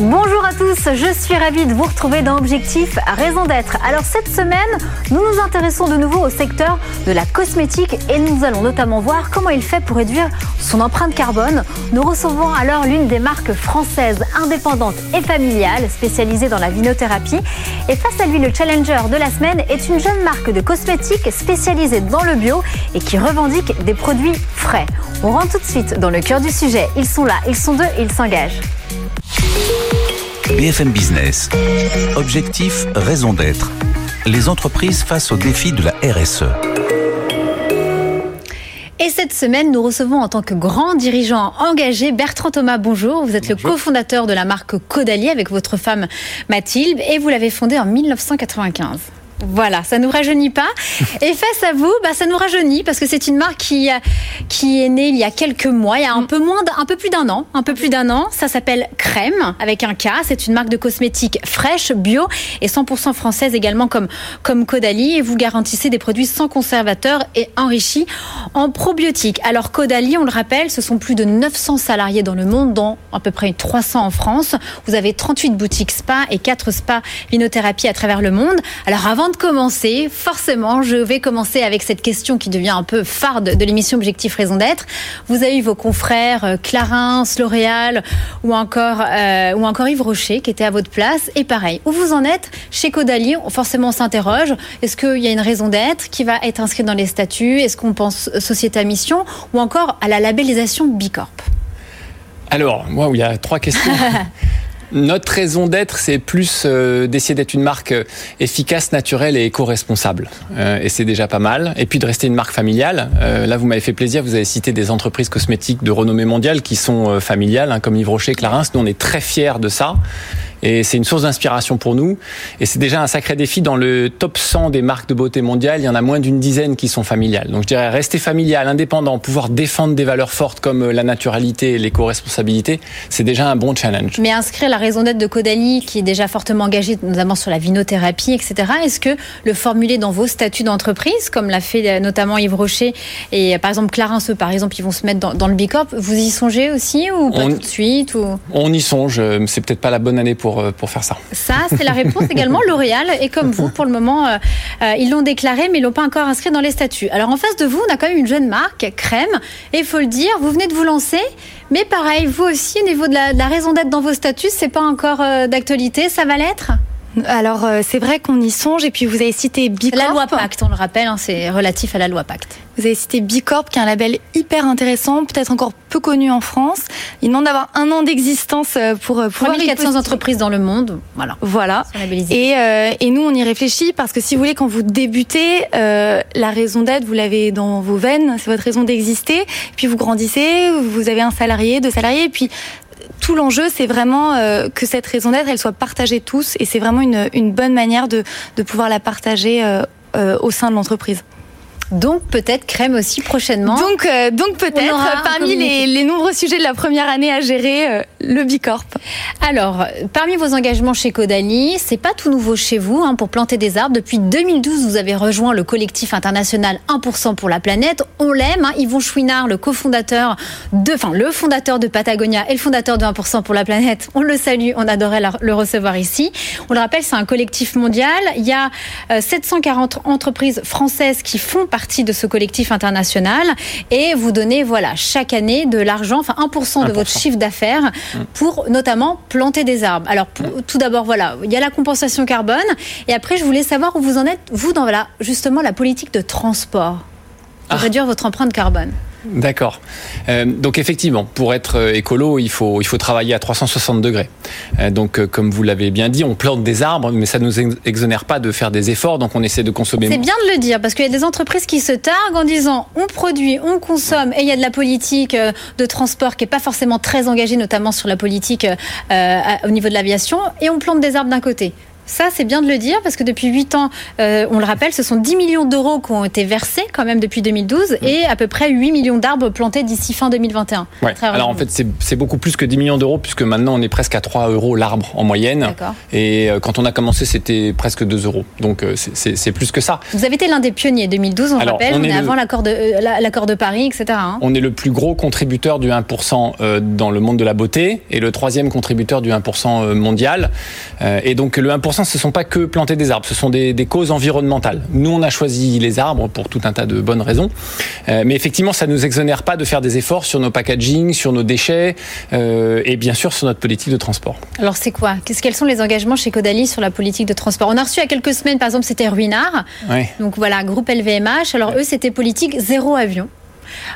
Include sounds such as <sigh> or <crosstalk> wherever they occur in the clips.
Bonjour à tous, je suis ravie de vous retrouver dans Objectif Raison d'être. Alors cette semaine, nous nous intéressons de nouveau au secteur de la cosmétique et nous allons notamment voir comment il fait pour réduire son empreinte carbone. Nous recevons alors l'une des marques françaises indépendantes et familiales spécialisées dans la vinothérapie. Et face à lui, le challenger de la semaine est une jeune marque de cosmétiques spécialisée dans le bio et qui revendique des produits frais. On rentre tout de suite dans le cœur du sujet. Ils sont là, ils sont deux ils s'engagent. BFM Business. Objectif, raison d'être. Les entreprises face aux défis de la RSE. Et cette semaine, nous recevons en tant que grand dirigeant engagé Bertrand Thomas. Bonjour, vous êtes le cofondateur de la marque Caudalie avec votre femme Mathilde et vous l'avez fondée en 1995. Voilà, ça nous rajeunit pas. <laughs> Et face à vous, bah, ça nous rajeunit parce que c'est une marque qui, qui est née il y a quelques mois, il y a un peu moins, un peu plus d'un an, un peu plus d'un an. Ça s'appelle Crème avec un K. C'est une marque de cosmétiques fraîche, bio et 100% française également comme comme Caudalie. Et vous garantissez des produits sans conservateurs et enrichis en probiotiques. Alors Caudalie, on le rappelle, ce sont plus de 900 salariés dans le monde, dont à peu près 300 en France. Vous avez 38 boutiques spa et 4 spas vinothérapie à travers le monde. Alors avant de commencer, forcément, je vais commencer avec cette question qui devient un peu phare de, l'émission Objectif Raison d'être. Vous avez eu vos confrères euh, Clarins, L'Oréal ou encore euh, ou encore Yves Rocher qui étaient à votre place. Et pareil, où vous en êtes chez Caudalie? Forcément, on s'interroge. Est-ce qu'il y a une raison d'être qui va être inscrite dans les statuts? Est-ce qu'on pense société à mission ou encore à la labellisation Bicorp? Alors, moi, il y a trois questions. <laughs> Notre raison d'être, c'est plus euh, d'essayer d'être une marque euh, efficace, naturelle et éco-responsable. Euh, et c'est déjà pas mal. Et puis de rester une marque familiale. là, vous m'avez fait plaisir, vous avez cité des entreprises cosmétiques de renommée mondiale qui sont familiales, hein, comme Yves Rocher, Clarins. Nous, on est très fiers de ça. Et c'est une source d'inspiration pour nous. Et c'est déjà un sacré défi. Dans le top 100 des marques de beauté mondiales, il y en a moins d'une dizaine qui sont familiales. Donc je dirais rester familial, indépendant, pouvoir défendre des valeurs fortes comme euh, la naturalité et l'éco-responsabilité, c'est déjà un bon challenge. Mais inscrire la raison d'être de Caudalie, qui est déjà fortement engagée notamment sur la vinothérapie, etc., est-ce que le formuler dans vos statuts d'entreprise, comme l'a fait euh, notamment Yves Rocher et euh, par exemple Clarins, eux, par exemple, ils vont se mettre dans, le Bicorp, vous y songez aussi ou pas tout de suite ou... On y songe, c'est peut-être pas la bonne année pour euh, pour, faire ça. Ça, c'est la réponse également. <laughs> L'Oréal et comme vous, pour le moment, euh, euh, ils l'ont déclaré, mais ils l'ont pas encore inscrit dans les statuts. Alors en face de vous, on a quand même une jeune marque, Crème, et il faut le dire, vous venez de vous lancer, mais pareil, vous aussi, au niveau de la, de la raison d'être dans vos statuts, c'est pas encore d'actualité, ça va l'être? Alors euh, c'est vrai qu'on y songe et puis vous avez cité Bicorp. La loi Pacte, on le rappelle, hein, c'est relatif à la loi Pacte. Vous avez cité Bicorp qui est un label hyper intéressant, peut-être encore peu connu en France. Il demande d'avoir un an d'existence euh, pour euh, pouvoir 3400 entreprises dans le monde, voilà. Voilà. Et, euh, et nous on y réfléchit parce que si vous voulez quand vous débutez, euh, la raison d'être vous l'avez dans vos veines, c'est votre raison d'exister. Puis vous grandissez, vous avez un salarié, deux salariés, et puis tout l'enjeu, c'est vraiment euh, que cette raison d'être, elle soit partagée tous, et c'est vraiment une, bonne manière de, de pouvoir la partager euh, euh, au sein de l'entreprise. Donc peut-être crème aussi prochainement. Donc, euh, donc peut-être parmi les, les, nombreux sujets de la première année à gérer euh, le Bicorp. Alors, parmi vos engagements chez Caudalie, c'est pas tout nouveau chez vous hein, pour planter des arbres. Depuis 2012, vous avez rejoint le collectif international 1% pour la planète. On l'aime. Hein. Yvon Chouinard, le cofondateur de, enfin le fondateur de Patagonia et le fondateur de 1% pour la planète. On le salue. On adorait le recevoir ici. On le rappelle, c'est un collectif mondial. Il y a 740 euh, entreprises françaises qui font partie partie de ce collectif international et vous donnez voilà chaque année de l'argent, enfin 1%, de votre chiffre d'affaires mmh. pour notamment planter des arbres. Alors mmh. tout d'abord voilà, il y a la compensation carbone et après je voulais savoir où vous en êtes vous dans voilà, justement la politique de transport pour ah. réduire votre empreinte carbone. D'accord. Euh, donc effectivement, pour être euh, écolo, il faut, il faut travailler à 360 degrés. Euh, donc comme vous l'avez bien dit, on plante des arbres, mais ça ne nous exonère pas de faire des efforts, donc on essaie de consommer. C'est bien de le dire, parce qu'il y a des entreprises qui se targuent en disant on produit, on consomme, et il y a de la politique de transport qui n'est pas forcément très engagée, notamment sur la politique au niveau de l'aviation, et on plante des arbres d'un côté. Ça, c'est bien de le dire parce que depuis 8 ans, euh, on le rappelle, ce sont 10 millions d'euros qui ont été versés quand même depuis 2012 mm. et à peu près 8 millions d'arbres plantés d'ici fin 2021. Alors en fait, c'est beaucoup plus que 10 millions d'euros puisque maintenant on est presque à 3 euros l'arbre en moyenne. Et euh, quand on a commencé, c'était presque 2 euros. Donc euh, c'est plus que ça. Vous avez été l'un des pionniers 2012, on rappelle, on, est, avant l'accord de, l'accord de Paris, etc. Hein. On est le plus gros contributeur du 1% dans le monde de la beauté et le troisième contributeur du 1% mondial. Et donc le 1% ce ne sont pas que planter des arbres, ce sont des, causes environnementales. Nous, on a choisi les arbres pour tout un tas de bonnes raisons. Euh, mais effectivement, ça ne nous exonère pas de faire des efforts sur nos packaging, sur nos déchets euh, et bien sûr sur notre politique de transport. Alors, c'est quoi? Quels sont les engagements chez Caudalie sur la politique de transport? On a reçu il y a quelques semaines, par exemple, c'était Ruinard. Donc voilà, groupe LVMH. Alors, eux, c'était politique zéro avion.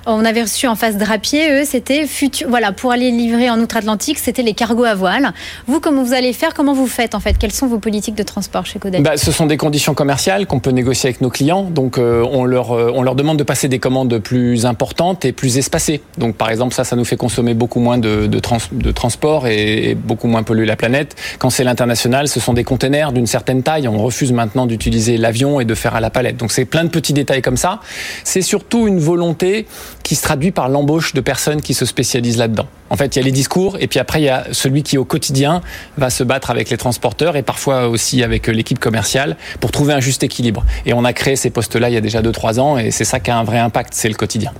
On avait reçu en face Drapier, eux, c'était futur. Voilà, pour aller livrer en Outre-Atlantique, c'était les cargos à voile. Vous, comment vous allez faire Comment vous faites en fait? Quelles sont vos politiques de transport chez Codal bah, Ce sont des conditions commerciales qu'on peut négocier avec nos clients. Donc, euh, on, leur, euh, on leur demande de passer des commandes plus importantes et plus espacées. Donc, par exemple, ça, ça nous fait consommer beaucoup moins de, de, transport et, beaucoup moins polluer la planète. Quand c'est l'international, ce sont des containers d'une certaine taille. On refuse maintenant d'utiliser l'avion et de faire à la palette. Donc, c'est plein de petits détails comme ça. C'est surtout une volonté qui se traduit par l'embauche de personnes qui se spécialisent là-dedans. En fait, il y a les discours et puis après, il y a celui qui au quotidien va se battre avec les transporteurs et parfois aussi avec l'équipe commerciale pour trouver un juste équilibre. Et on a créé ces postes-là il y a déjà 2-3 ans et c'est ça qui a un vrai impact, c'est le quotidien.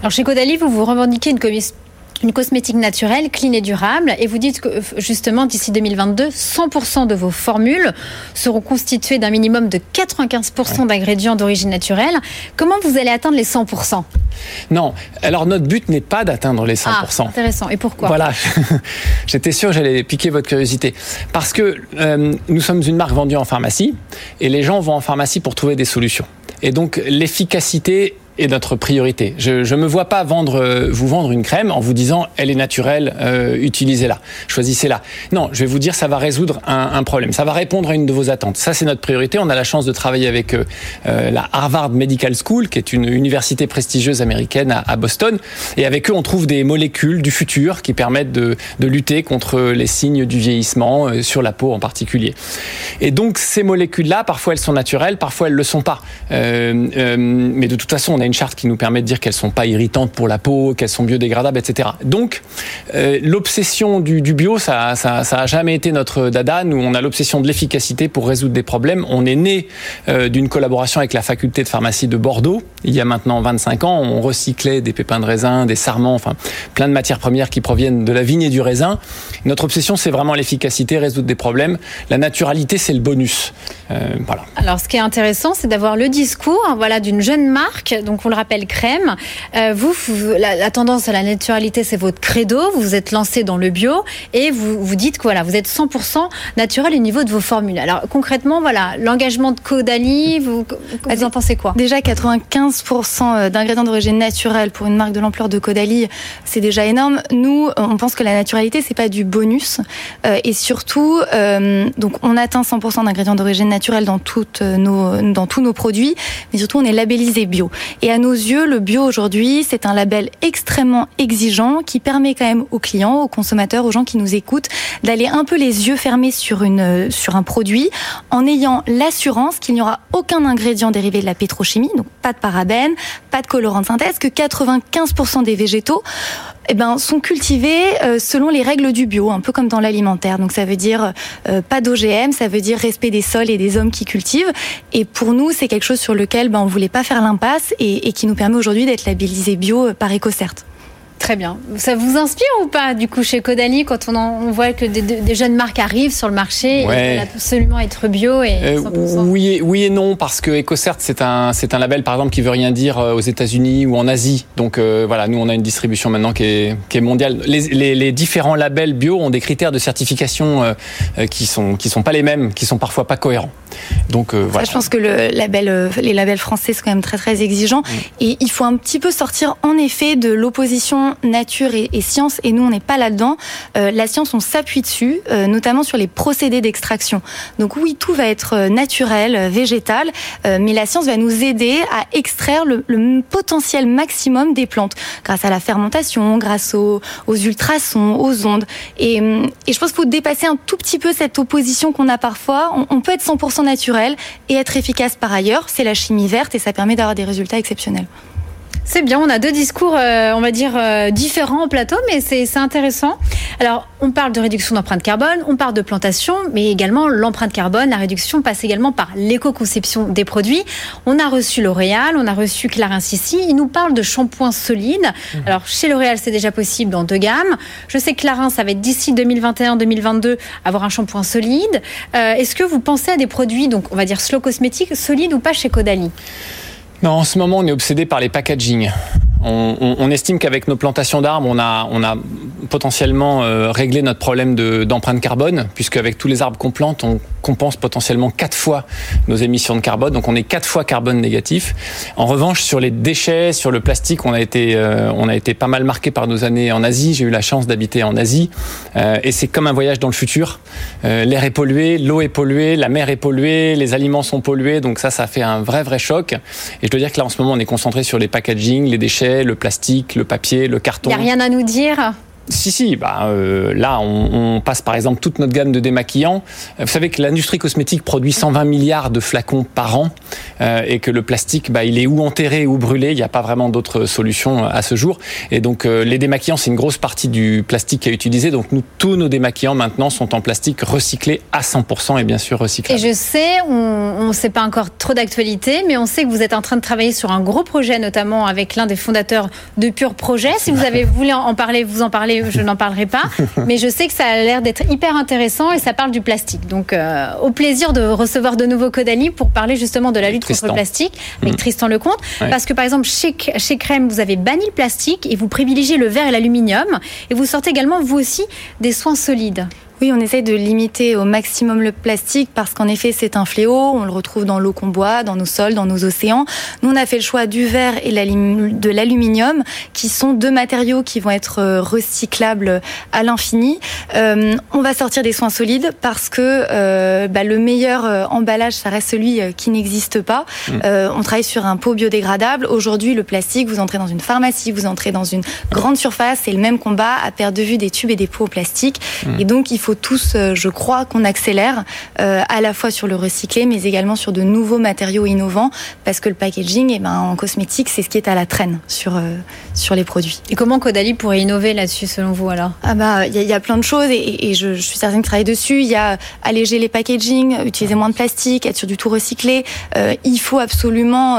Alors chez Caudalie, vous vous revendiquez une commission une cosmétique naturelle, clean et durable. Et vous dites que justement, d'ici 2022, 100% de vos formules seront constituées d'un minimum de 95% d'ingrédients d'origine naturelle. Comment vous allez atteindre les 100% Non, alors notre but n'est pas d'atteindre les 100%. Ah, intéressant. Et pourquoi? Voilà, <laughs> j'étais sûr que j'allais piquer votre curiosité. Parce que euh, nous sommes une marque vendue en pharmacie et les gens vont en pharmacie pour trouver des solutions. Et donc l'efficacité est notre priorité. Je ne me vois pas vendre, euh, vous vendre une crème en vous disant elle est naturelle, euh, utilisez-la, choisissez-la. Non, je vais vous dire ça va résoudre un, un, problème, ça va répondre à une de vos attentes. Ça c'est notre priorité. On a la chance de travailler avec euh, euh la Harvard Medical School, qui est une université prestigieuse américaine à, à, Boston, et avec eux on trouve des molécules du futur qui permettent de, de lutter contre les signes du vieillissement euh, sur la peau en particulier. Et donc ces molécules-là, parfois elles sont naturelles, parfois elles le sont pas. mais de toute façon on a une charte qui nous permet de dire qu'elles sont pas irritantes pour la peau, qu'elles sont biodégradables, etc. Donc, euh, l'obsession du, bio, ça, ça, ça, a jamais été notre dada. Nous, on a l'obsession de l'efficacité pour résoudre des problèmes. On est né euh, d'une collaboration avec la faculté de pharmacie de Bordeaux. Il y a maintenant 25 ans, on recyclait des pépins de raisin, des sarments, enfin, plein de matières premières qui proviennent de la vigne et du raisin. Notre obsession, c'est vraiment l'efficacité, résoudre des problèmes. La naturalité, c'est le bonus. Euh, voilà. Alors, ce qui est intéressant, c'est d'avoir le discours, voilà, d'une jeune marque. Donc on le rappelle, crème. Euh, vous, la, tendance à la naturalité, c'est votre credo. Vous vous êtes lancé dans le bio et vous vous dites que voilà, vous êtes 100% naturel au niveau de vos formules. Alors concrètement, voilà, l'engagement de Caudalie, vous, vous en pensez quoi? Déjà 95% euh, d'ingrédients d'origine naturelle pour une marque de l'ampleur de Caudalie, c'est déjà énorme. Nous, on pense que la naturalité, c'est pas du bonus euh, et surtout, donc on atteint 100% d'ingrédients d'origine naturelle dans toutes nos dans tous nos produits, mais surtout on est labellisé bio. Et à nos yeux, le bio aujourd'hui, c'est un label extrêmement exigeant qui permet quand même aux clients, aux consommateurs, aux gens qui nous écoutent, d'aller un peu les yeux fermés sur, une, sur un produit en ayant l'assurance qu'il n'y aura aucun ingrédient dérivé de la pétrochimie, donc pas de parabènes, pas de colorant de synthèse, que 95% des végétaux eh ben, sont cultivés euh, selon les règles du bio, un peu comme dans l'alimentaire. Donc ça veut dire euh, pas d'OGM, ça veut dire respect des sols et des hommes qui cultivent. Et pour nous, c'est quelque chose sur lequel ben, on voulait pas faire l'impasse et, et qui nous permet aujourd'hui d'être labellisé bio par EcoCert. Très bien. Ça vous inspire ou pas, du coup, chez Caudalie, quand on, on voit que des, jeunes marques arrivent sur le marché ouais. et absolument être bio et 100% euh, oui, et, oui et non, parce que EcoCert, c'est un, c'est un label, par exemple, qui veut rien dire euh, aux États-Unis ou en Asie. Donc euh, voilà, nous, on a une distribution maintenant qui est, qui est mondiale. Les, les, les, différents labels bio ont des critères de certification qui sont qui sont pas les mêmes, qui sont parfois pas cohérents. Donc voilà. je pense que le label, les labels français sont quand même très très exigeants et il faut un petit peu sortir en effet de l'opposition nature et, science et nous on n'est pas là-dedans. la science on s'appuie dessus, notamment sur les procédés d'extraction. Donc oui tout va être naturel, végétal, mais la science va nous aider à extraire le, potentiel maximum des plantes grâce à la fermentation, grâce aux, ultrasons, aux ondes. Et, je pense qu'il faut dépasser un tout petit peu cette opposition qu'on a parfois. On peut être 100% naturel et être efficace par ailleurs. C'est la chimie verte et ça permet d'avoir des résultats exceptionnels. C'est bien, on a deux discours, euh, on va dire, euh, différents au plateau, mais c'est intéressant. Alors, on parle de réduction d'empreinte carbone, on parle de plantation, mais également l'empreinte carbone, la réduction passe également par l'éco-conception des produits. On a reçu L'Oréal, on a reçu Clarins ici, ils nous parlent de shampoing solide. Mmh. Alors, chez L'Oréal, c'est déjà possible dans deux gammes. Je sais que Clarins, ça va être d'ici 2021-2022, avoir un shampoing solide. Euh, est-ce que vous pensez à des produits, donc on va dire slow cosmétique, solides ou pas chez Caudalie? Non, en ce moment, on est obsédé par les packaging. On, estime qu'avec nos plantations d'arbres, on a, on a potentiellement euh, réglé notre problème d'empreinte carbone, puisque avec tous les arbres qu'on plante, on compense potentiellement quatre fois nos émissions de carbone. Donc on est quatre fois carbone négatif. En revanche, sur les déchets, sur le plastique, on a été, euh, on a été pas mal marqué par nos années en Asie. J'ai eu la chance d'habiter en Asie, euh, et c'est comme un voyage dans le futur. L'air est pollué, l'eau est polluée, la mer est polluée, les aliments sont pollués. Donc ça, ça fait un vrai vrai choc. Et je dois dire que là, en ce moment, on est concentré sur les packaging, les le plastique, le papier, le carton. Il n'y a rien à nous dire si, si, bah, euh, là, on, on, passe par exemple toute notre gamme de démaquillants. Vous savez que l'industrie cosmétique produit 120 milliards de flacons par an euh, et que le plastique, bah, il est ou enterré ou brûlé. Il n'y a pas vraiment d'autres solutions à ce jour. Et donc, euh, les démaquillants, c'est une grosse partie du plastique qui est utilisé. Donc, nous, tous nos démaquillants maintenant sont en plastique recyclé à 100% et bien sûr recyclé. Et je sais, on ne sait pas encore trop d'actualité, mais on sait que vous êtes en train de travailler sur un gros projet, notamment avec l'un des fondateurs de Pure Projet. Si vous avez voulu en parler, vous en parlez je n'en parlerai pas. <laughs> mais je sais que ça a l'air d'être hyper intéressant et ça parle du plastique. Donc, euh, au plaisir de recevoir de nouveau Codali pour parler justement de la lutte contre le plastique avec mm. Tristan Lecomte. Parce que, par exemple, chez, chez Crème, vous avez banni le plastique et vous privilégiez le verre et l'aluminium. Et vous sortez également, vous aussi, des soins solides. Oui, on essaye de limiter au maximum le plastique parce qu'en effet, c'est un fléau. On le retrouve dans l'eau qu'on boit, dans nos sols, dans nos océans. Nous, on a fait le choix du verre et de l'aluminium, qui sont deux matériaux qui vont être euh, recyclables à l'infini. Euh, on va sortir des soins solides parce que euh, bah, le meilleur euh, emballage, ça reste celui qui n'existe pas. Mmh. on travaille sur un pot biodégradable. Aujourd'hui, le plastique, vous entrez dans une pharmacie, vous entrez dans une grande surface, c'est le même combat à perdre de vue des tubes et des pots au plastique. Mmh. Et donc, il faut faut tous, euh, je crois, qu'on accélère euh, à la fois sur le recyclé, mais également sur de nouveaux matériaux innovants, parce que le packaging, eh ben, en cosmétique, c'est ce qui est à la traîne sur, euh, sur les produits. Et comment Caudalie pourrait innover là-dessus, selon vous, alors? Ah bah, il y, a plein de choses, et, je, suis certaine de travailler dessus. Il y a alléger les packaging, utiliser moins de plastique, être sur du tout recyclé. il faut absolument,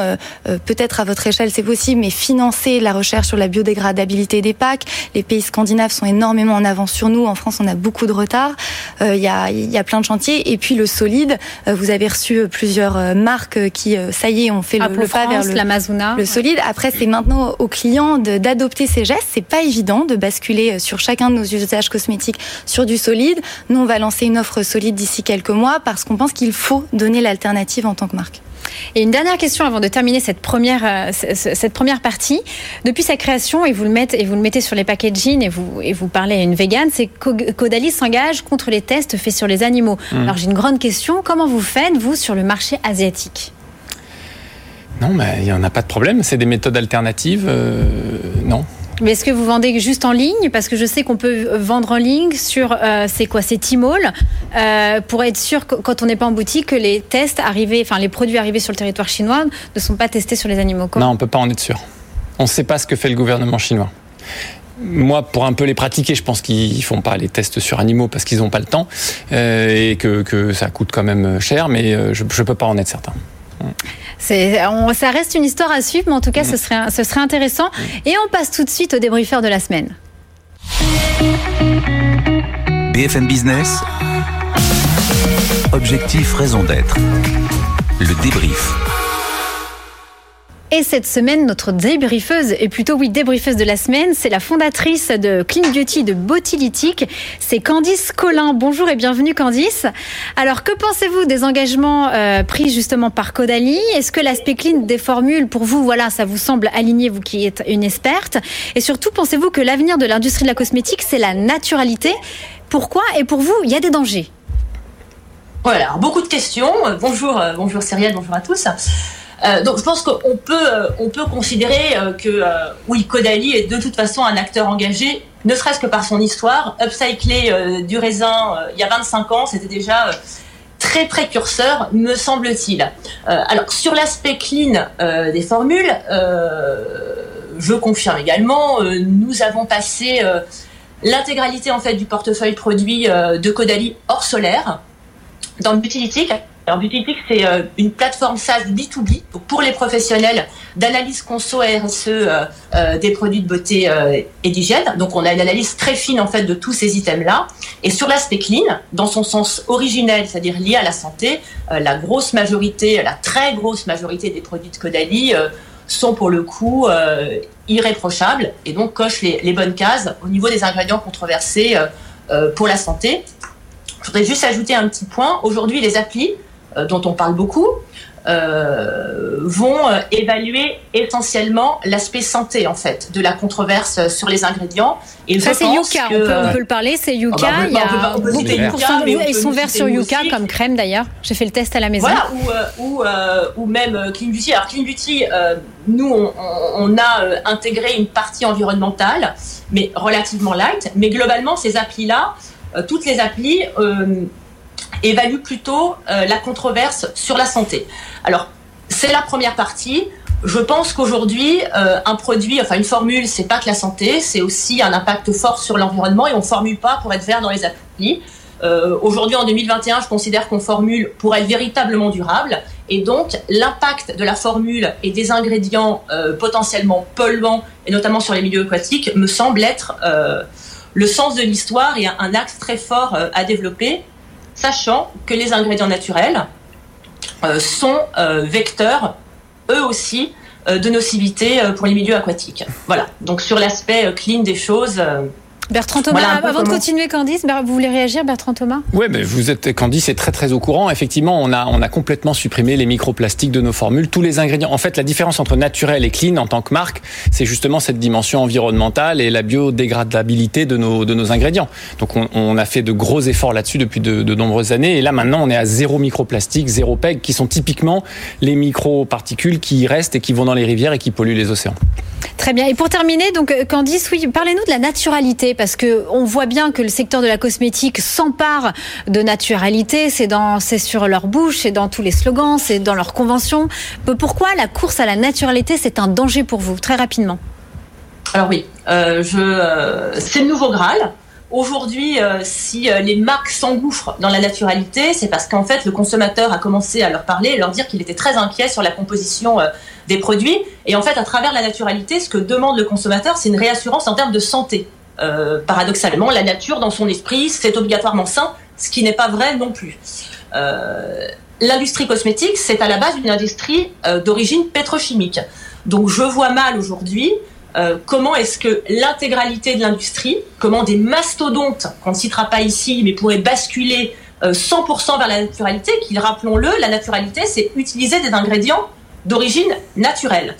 peut-être à votre échelle, c'est possible, mais financer la recherche sur la biodégradabilité des packs. Les pays scandinaves sont énormément en avance sur nous. En France, on a beaucoup de retard. Euh, il y, a, y, a, plein de chantiers. Et puis le solide, euh, vous avez reçu euh, plusieurs marques qui, ça y est, ont fait le, le, pas vers le, le solide. Après, c'est maintenant aux clients d'adopter ces gestes. C'est pas évident de basculer sur chacun de nos usages cosmétiques sur du solide. Nous, on va lancer une offre solide d'ici quelques mois parce qu'on pense qu'il faut donner l'alternative en tant que marque. Et une dernière question avant de terminer cette première, euh, cette première partie. Depuis sa création, et vous le mettez, et vous le mettez sur les packaging et vous, et vous parlez à une végane, c'est Caudalie s'engage contre les tests faits sur les animaux. Mmh. Alors j'ai une grande question. Comment vous faites, vous, sur le marché asiatique? Non, mais il n'y en a pas de problème. C'est des méthodes alternatives. Euh, non, mais est-ce que vous vendez juste en ligne? Parce que je sais qu'on peut vendre en ligne sur, euh, c'est quoi, c'est Tmall, euh, pour être sûr quand on n'est pas en boutique, que les tests arrivés, enfin les produits arrivés sur le territoire chinois ne sont pas testés sur les animaux. Non, on peut pas en être sûr. On ne sait pas ce que fait le gouvernement chinois. Moi, pour un peu les pratiquer, je pense qu'ils font pas les tests sur animaux parce qu'ils n'ont pas le temps euh, et que, que, ça coûte quand même cher, mais euh, je ne peux pas en être certain. On, ça reste une histoire à suivre, mais en tout cas, ce, serait, ce serait intéressant. Et on passe tout de suite au débriefeur de la semaine. BFM Business. Objectif, raison d'être. Le débrief. Et cette semaine, notre débriefeuse, et plutôt oui, débriefeuse de la semaine, c'est la fondatrice de Clean Beauty de Botilytique, c'est Candice Collin. Bonjour et bienvenue Candice. Alors que pensez-vous des engagements euh, pris justement par Caudalie? Est-ce que l'aspect clean des formules, pour vous, voilà, ça vous semble aligné, vous qui êtes une experte? Et surtout, pensez-vous que l'avenir de l'industrie de la cosmétique, c'est la naturalité? Pourquoi Et pour vous, il y a des dangers? Voilà, beaucoup de questions. Bonjour, euh, bonjour Cyrielle, bonjour à tous. Euh, donc je pense qu'on peut, euh, peut considérer euh, que oui, Caudalie est de toute façon un acteur engagé, ne serait-ce que par son histoire. Upcycler du raisin il y a 25 ans, c'était déjà très précurseur, me semble-t-il. alors sur l'aspect clean des formules, je confirme également, nous avons passé l'intégralité en fait du portefeuille produit de Caudalie hors solaire dans l'utilité alors Beautytic, c'est euh, une plateforme SaaS B2B pour les professionnels d'analyse conso RSE euh, euh, des produits de beauté et d'hygiène. Donc on a une analyse très fine en fait de tous ces items-là. Et sur l'aspect clean, dans son sens originel, c'est-à-dire lié à la santé, la grosse majorité, la très grosse majorité des produits de Caudalie sont pour le coup irréprochables et donc cochent les, les, bonnes cases au niveau des ingrédients controversés pour la santé. Je voudrais juste ajouter un petit point. Aujourd'hui, les applis dont on parle beaucoup, euh, vont euh, évaluer essentiellement l'aspect santé en fait de la controverse sur les ingrédients. Et ça c'est Yuka, on, peut, le parler, c'est Yuka. Ah bah, il y a de ils sont verts sur Yuka comme crème d'ailleurs. J'ai fait le test à la maison. Voilà, ou, ou, même Clean Beauty. Alors Clean Beauty, nous on, on, a intégré une partie environnementale, mais relativement light. Mais globalement, ces applis là, toutes les applis évalue plutôt euh, la controverse sur la santé. Alors, c'est la première partie. Je pense qu'aujourd'hui, euh, un produit, enfin une formule, c'est pas que la santé, c'est aussi un impact fort sur l'environnement et on formule pas pour être vert dans les applis. Euh, aujourd'hui, en 2021, je considère qu'on formule pour être véritablement durable. Et donc, l'impact de la formule et des ingrédients potentiellement polluants, et notamment sur les milieux aquatiques, me semble être le sens de l'histoire et un axe très fort à développer sachant que les ingrédients naturels euh, sont euh, vecteurs, eux aussi, euh, de nocivité pour les milieux aquatiques. Voilà, donc sur l'aspect clean des choses, Bertrand Thomas, avant de continuer, Candice, vous voulez réagir, Bertrand Thomas? Oui, mais vous êtes, Candice est très très au courant. Effectivement, on a, on a complètement supprimé les microplastiques de nos formules, tous les ingrédients. En fait, la différence entre naturel et clean en tant que marque, c'est justement cette dimension environnementale et la biodégradabilité de nos, de nos ingrédients. Donc, on, on a fait de gros efforts là-dessus depuis de, de, nombreuses années. Et là, maintenant, on est à zéro microplastique, zéro PEG, qui sont typiquement les microparticules qui restent et qui vont dans les rivières et qui polluent les océans. Très bien. Et pour terminer, donc euh, Candice, oui, parlez-nous de la naturalité, parce que on voit bien que le secteur de la cosmétique s'empare de naturalité. C'est sur leur bouche, c'est dans tous les slogans, c'est dans leurs conventions. Pourquoi la course à la naturalité, c'est un danger pour vous, très rapidement? Alors oui, euh, euh, c'est le nouveau Graal. Aujourd'hui, euh, si les marques s'engouffrent dans la naturalité, c'est parce qu'en fait, le consommateur a commencé à leur parler et leur dire qu'il était très inquiet sur la composition des produits. Et en fait, à travers la naturalité, ce que demande le consommateur, c'est une réassurance en termes de santé. Paradoxalement, la nature, dans son esprit, c'est obligatoirement sain, ce qui n'est pas vrai non plus. L'industrie cosmétique, c'est à la base une industrie d'origine pétrochimique. Donc, je vois mal aujourd'hui euh, comment est-ce que l'intégralité de l'industrie, comment des mastodontes, qu'on ne citera pas ici, mais pourraient basculer 100% euh, vers la naturalité, qui, rappelons-le, la naturalité, c'est utiliser des ingrédients d'origine naturelle.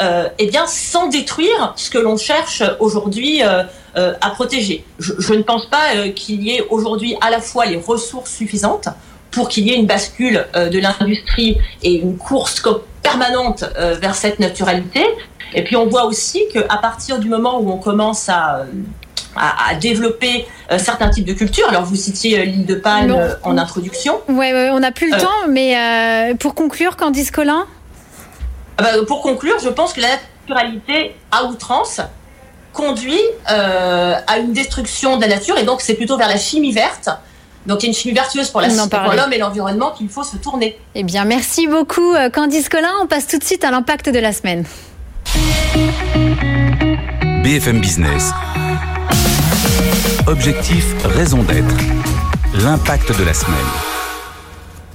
Euh, eh bien, sans détruire ce que l'on cherche aujourd'hui à protéger. Je, je, ne pense pas qu'il y ait aujourd'hui à la fois les ressources suffisantes pour qu'il y ait une bascule de l'industrie et une course permanente vers cette naturalité, et puis on voit aussi qu'à partir du moment où on commence à à, développer euh, certains types de cultures. Alors, vous citiez euh, l'île de Palme euh, en introduction. Oui, ouais, on n'a plus le temps, mais pour conclure, Candice Collin ah bah, Pour conclure, je pense que la naturalité à outrance conduit à une destruction de la nature, et donc c'est plutôt vers la chimie verte. Donc, il y a une chimie vertueuse pour l'homme et l'environnement qu'il faut se tourner. Eh bien, merci beaucoup, Candice Collin. On passe tout de suite à l'impact de la semaine. BFM Business. Objectif, raison d'être. L'impact de la semaine.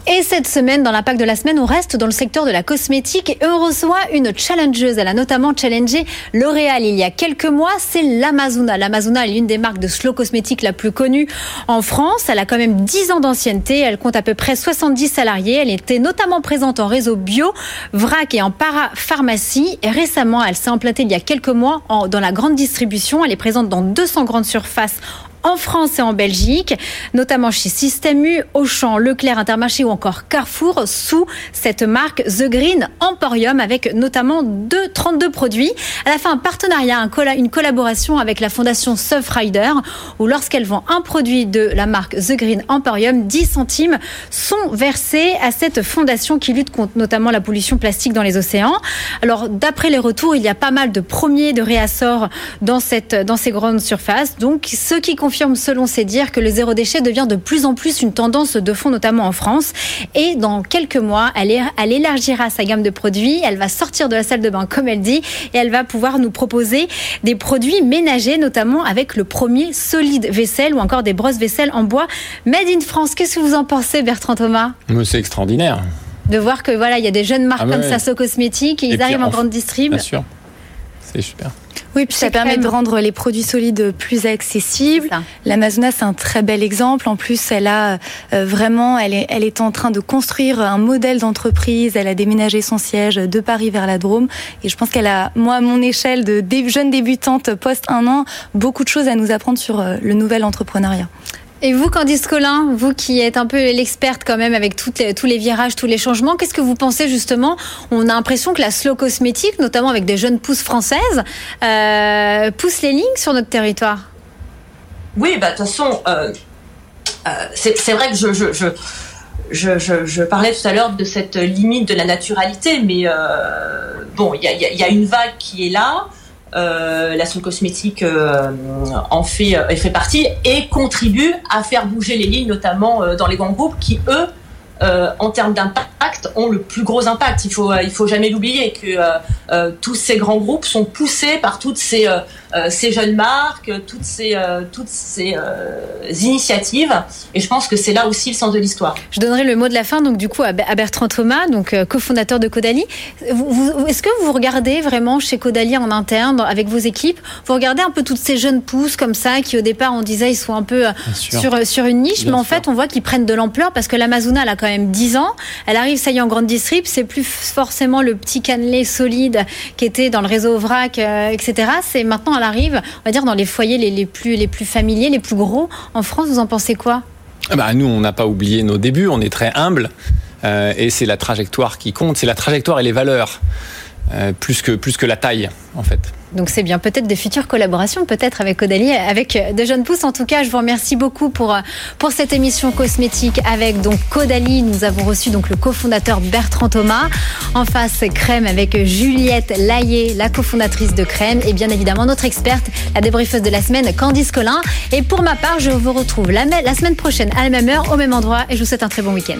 Et cette semaine, dans l'impact de la semaine, on reste dans le secteur de la cosmétique et on reçoit une challengeuse. Elle a notamment challengé L'Oréal il y a quelques mois. C'est l'Amazona. L'Amazona est l'une des marques de slow cosmétique la plus connue en France. Elle a quand même 10 ans d'ancienneté. Elle compte à peu près 70 salariés. Elle était notamment présente en réseau bio, vrac et en parapharmacie. Récemment, elle s'est implantée il y a quelques mois dans la grande distribution. Elle est présente dans 200 grandes surfaces en France et en Belgique, notamment chez Système U, Auchan, Leclerc, Intermarché ou encore Carrefour, sous cette marque The Green Emporium, avec notamment deux, 32 produits. Elle a fait un partenariat, une collaboration avec la fondation Surfrider, où lorsqu'elle vend un produit de la marque The Green Emporium, 10 centimes sont versés à cette fondation qui lutte contre notamment la pollution plastique dans les océans. Alors, d'après les retours, il y a pas mal de premiers de réassorts dans, dans ces grandes surfaces. Donc, ce qui confirme selon ses dires que le zéro déchet devient de plus en plus une tendance de fond, notamment en France. Et dans quelques mois, elle, elle élargira sa gamme de produits. Elle va sortir de la salle de bain, comme elle dit, et elle va pouvoir nous proposer des produits ménagers, notamment avec le premier solide vaisselle ou encore des brosses vaisselle en bois made in France. Qu'est-ce que vous en pensez, Bertrand Thomas? C'est extraordinaire de voir que voilà, il y a des jeunes marques ah comme Sasso Cosmétiques et ils arrivent en, grande distrib. Bien sûr, c'est super. Oui, puis ça permet de rendre les produits solides plus accessibles. L'Amazona, c'est un très bel exemple. En plus, elle a euh, vraiment, elle est, elle est en train de construire un modèle d'entreprise. Elle a déménagé son siège de Paris vers la Drôme. Et je pense qu'elle a, moi, à mon échelle de jeune débutante post un an, beaucoup de choses à nous apprendre sur euh, le nouvel entrepreneuriat. Et vous, Candice Collin, vous qui êtes un peu l'experte quand même avec tous les virages, tous les changements, qu'est-ce que vous pensez justement? On a l'impression que la slow cosmétique, notamment avec des jeunes pousses françaises, euh, pousse les lignes sur notre territoire. Oui, bah de toute façon, euh, euh, c'est vrai que je, parlais tout à l'heure de cette limite de la naturalité, mais bon, il y a, une vague qui est là. Euh, la sonde cosmétique euh, en fait, euh, fait partie et contribue à faire bouger les lignes, notamment dans les grands groupes qui, eux, en termes d'impact, ont le plus gros impact. Il faut, faut jamais l'oublier que tous ces grands groupes sont poussés par toutes ces euh, ces jeunes marques, toutes ces, euh, toutes ces euh, initiatives. Et je pense que c'est là aussi le sens de l'histoire. Je donnerai le mot de la fin, donc du coup, à Bertrand Thomas, donc cofondateur de Caudalie. Est-ce que vous regardez vraiment chez Caudalie en interne, avec vos équipes, vous regardez un peu toutes ces jeunes pousses comme ça, qui au départ on disait ils sont un peu sur, sur une niche, mais en fait on voit qu'ils prennent de l'ampleur parce que l'Amazona elle a quand même 10 ans, elle arrive ça y est en grande distrib, c'est plus forcément le petit cannelé solide qui était dans le réseau VRAC, etc. C'est maintenant arrive, on va dire, dans les foyers les, plus, les plus familiers, les plus gros. En France, vous en pensez quoi? Ah bah, Nous, on n'a pas oublié nos débuts, on est très humble. Euh, et c'est la trajectoire qui compte, c'est la trajectoire et les valeurs, euh, plus, que, la taille, en fait. Donc c'est bien peut-être des futures collaborations, peut-être avec Odalie, avec de jeunes pousses. En tout cas, je vous remercie beaucoup pour, euh, pour cette émission cosmétique avec donc Caudalie. Nous avons reçu donc le cofondateur Bertrand Thomas. En face, Crème avec Juliette Laillé, la cofondatrice de Crème. Et bien évidemment, notre experte, la débriefeuse de la semaine, Candice Collin. Et pour ma part, je vous retrouve la semaine prochaine à la même heure, au même endroit. Et je vous souhaite un très bon week-end.